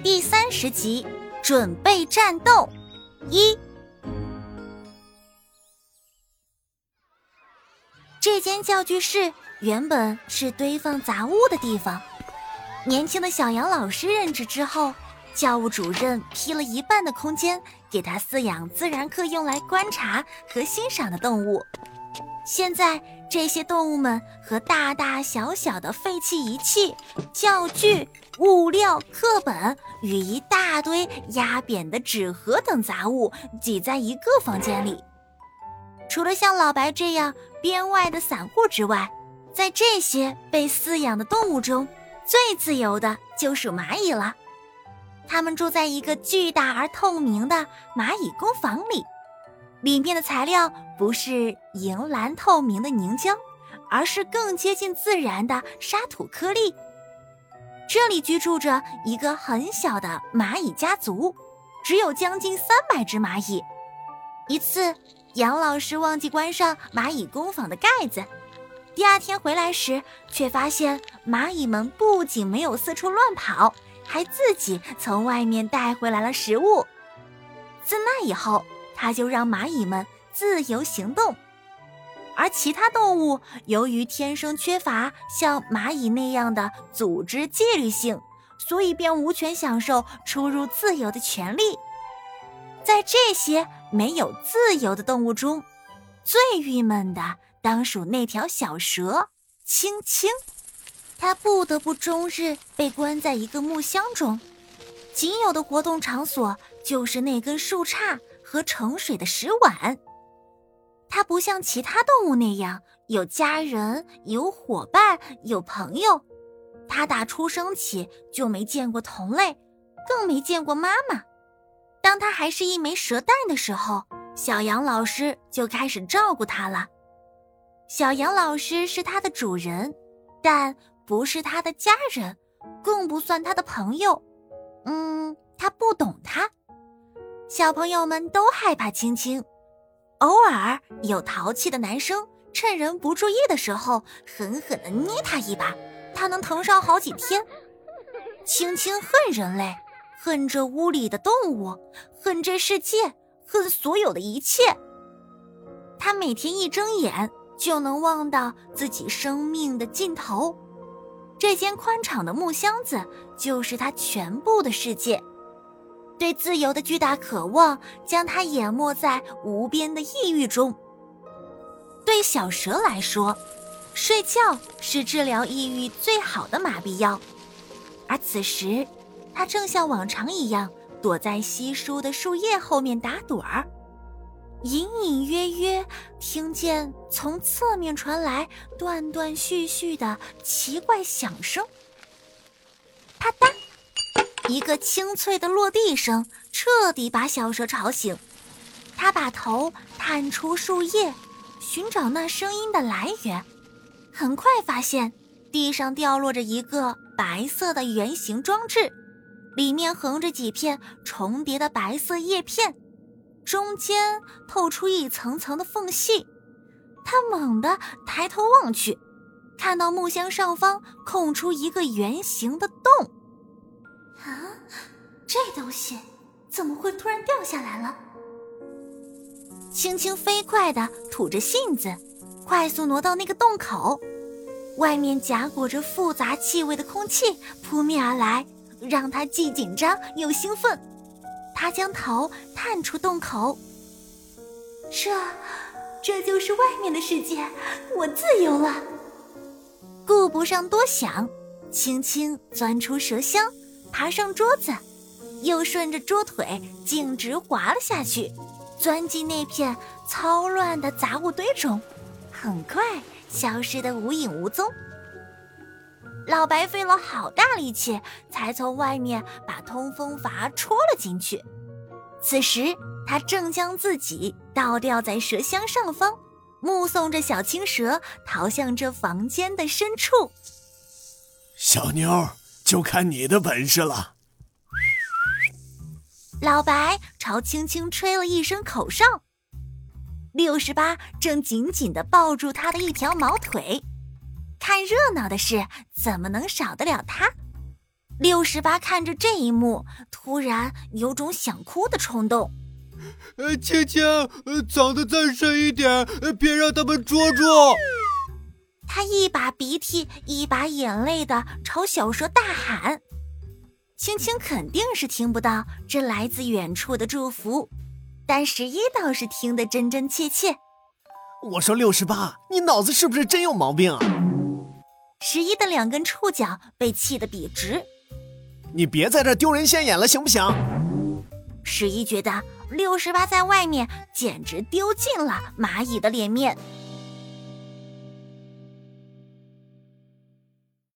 第三十集，准备战斗一。这间教具室原本是堆放杂物的地方。年轻的小杨老师任职之后，教务主任批了一半的空间给他饲养自然课用来观察和欣赏的动物。现在。这些动物们和大大小小的废弃仪器、教具、物料、课本与一大堆压扁的纸盒等杂物挤在一个房间里。除了像老白这样编外的散户之外，在这些被饲养的动物中，最自由的就属蚂蚁了。它们住在一个巨大而透明的蚂蚁工房里。里面的材料不是银蓝透明的凝胶，而是更接近自然的沙土颗粒。这里居住着一个很小的蚂蚁家族，只有将近三百只蚂蚁。一次，杨老师忘记关上蚂蚁工坊的盖子，第二天回来时，却发现蚂蚁们不仅没有四处乱跑，还自己从外面带回来了食物。自那以后，他就让蚂蚁们自由行动，而其他动物由于天生缺乏像蚂蚁那样的组织纪律性，所以便无权享受出入自由的权利。在这些没有自由的动物中，最郁闷的当属那条小蛇青青，它不得不终日被关在一个木箱中，仅有的活动场所就是那根树杈。和盛水的石碗，它不像其他动物那样有家人、有伙伴、有朋友。它打出生起就没见过同类，更没见过妈妈。当它还是一枚蛇蛋的时候，小杨老师就开始照顾它了。小杨老师是它的主人，但不是它的家人，更不算它的朋友。嗯，他不懂它。小朋友们都害怕青青，偶尔有淘气的男生趁人不注意的时候狠狠地捏他一把，他能疼上好几天。青青恨人类，恨这屋里的动物，恨这世界，恨所有的一切。他每天一睁眼就能望到自己生命的尽头，这间宽敞的木箱子就是他全部的世界。对自由的巨大渴望，将它淹没在无边的抑郁中。对小蛇来说，睡觉是治疗抑郁最好的麻痹药。而此时，它正像往常一样，躲在稀疏的树叶后面打盹儿，隐隐约约听见从侧面传来断断续续的奇怪响声，啪嗒。一个清脆的落地声彻底把小蛇吵醒，它把头探出树叶，寻找那声音的来源。很快发现地上掉落着一个白色的圆形装置，里面横着几片重叠的白色叶片，中间透出一层层的缝隙。他猛地抬头望去，看到木箱上方空出一个圆形的洞。东西怎么会突然掉下来了？青青飞快地吐着信子，快速挪到那个洞口。外面夹裹着复杂气味的空气扑面而来，让他既紧张又兴奋。他将头探出洞口，这，这就是外面的世界，我自由了。顾不上多想，青青钻出蛇箱。爬上桌子，又顺着桌腿径直滑了下去，钻进那片糙乱的杂物堆中，很快消失得无影无踪。老白费了好大力气，才从外面把通风阀戳了进去。此时，他正将自己倒吊在蛇箱上方，目送着小青蛇逃向这房间的深处。小妞。就看你的本事了。老白朝青青吹了一声口哨，六十八正紧紧的抱住他的一条毛腿。看热闹的事怎么能少得了他？六十八看着这一幕，突然有种想哭的冲动。呃，青青，呃，长得再深一点，别让他们捉住。他一把鼻涕一把眼泪的朝小蛇大喊。青青肯定是听不到这来自远处的祝福，但十一倒是听得真真切切。我说六十八，你脑子是不是真有毛病啊？十一的两根触角被气得笔直。你别在这丢人现眼了，行不行？十一觉得六十八在外面简直丢尽了蚂蚁的脸面。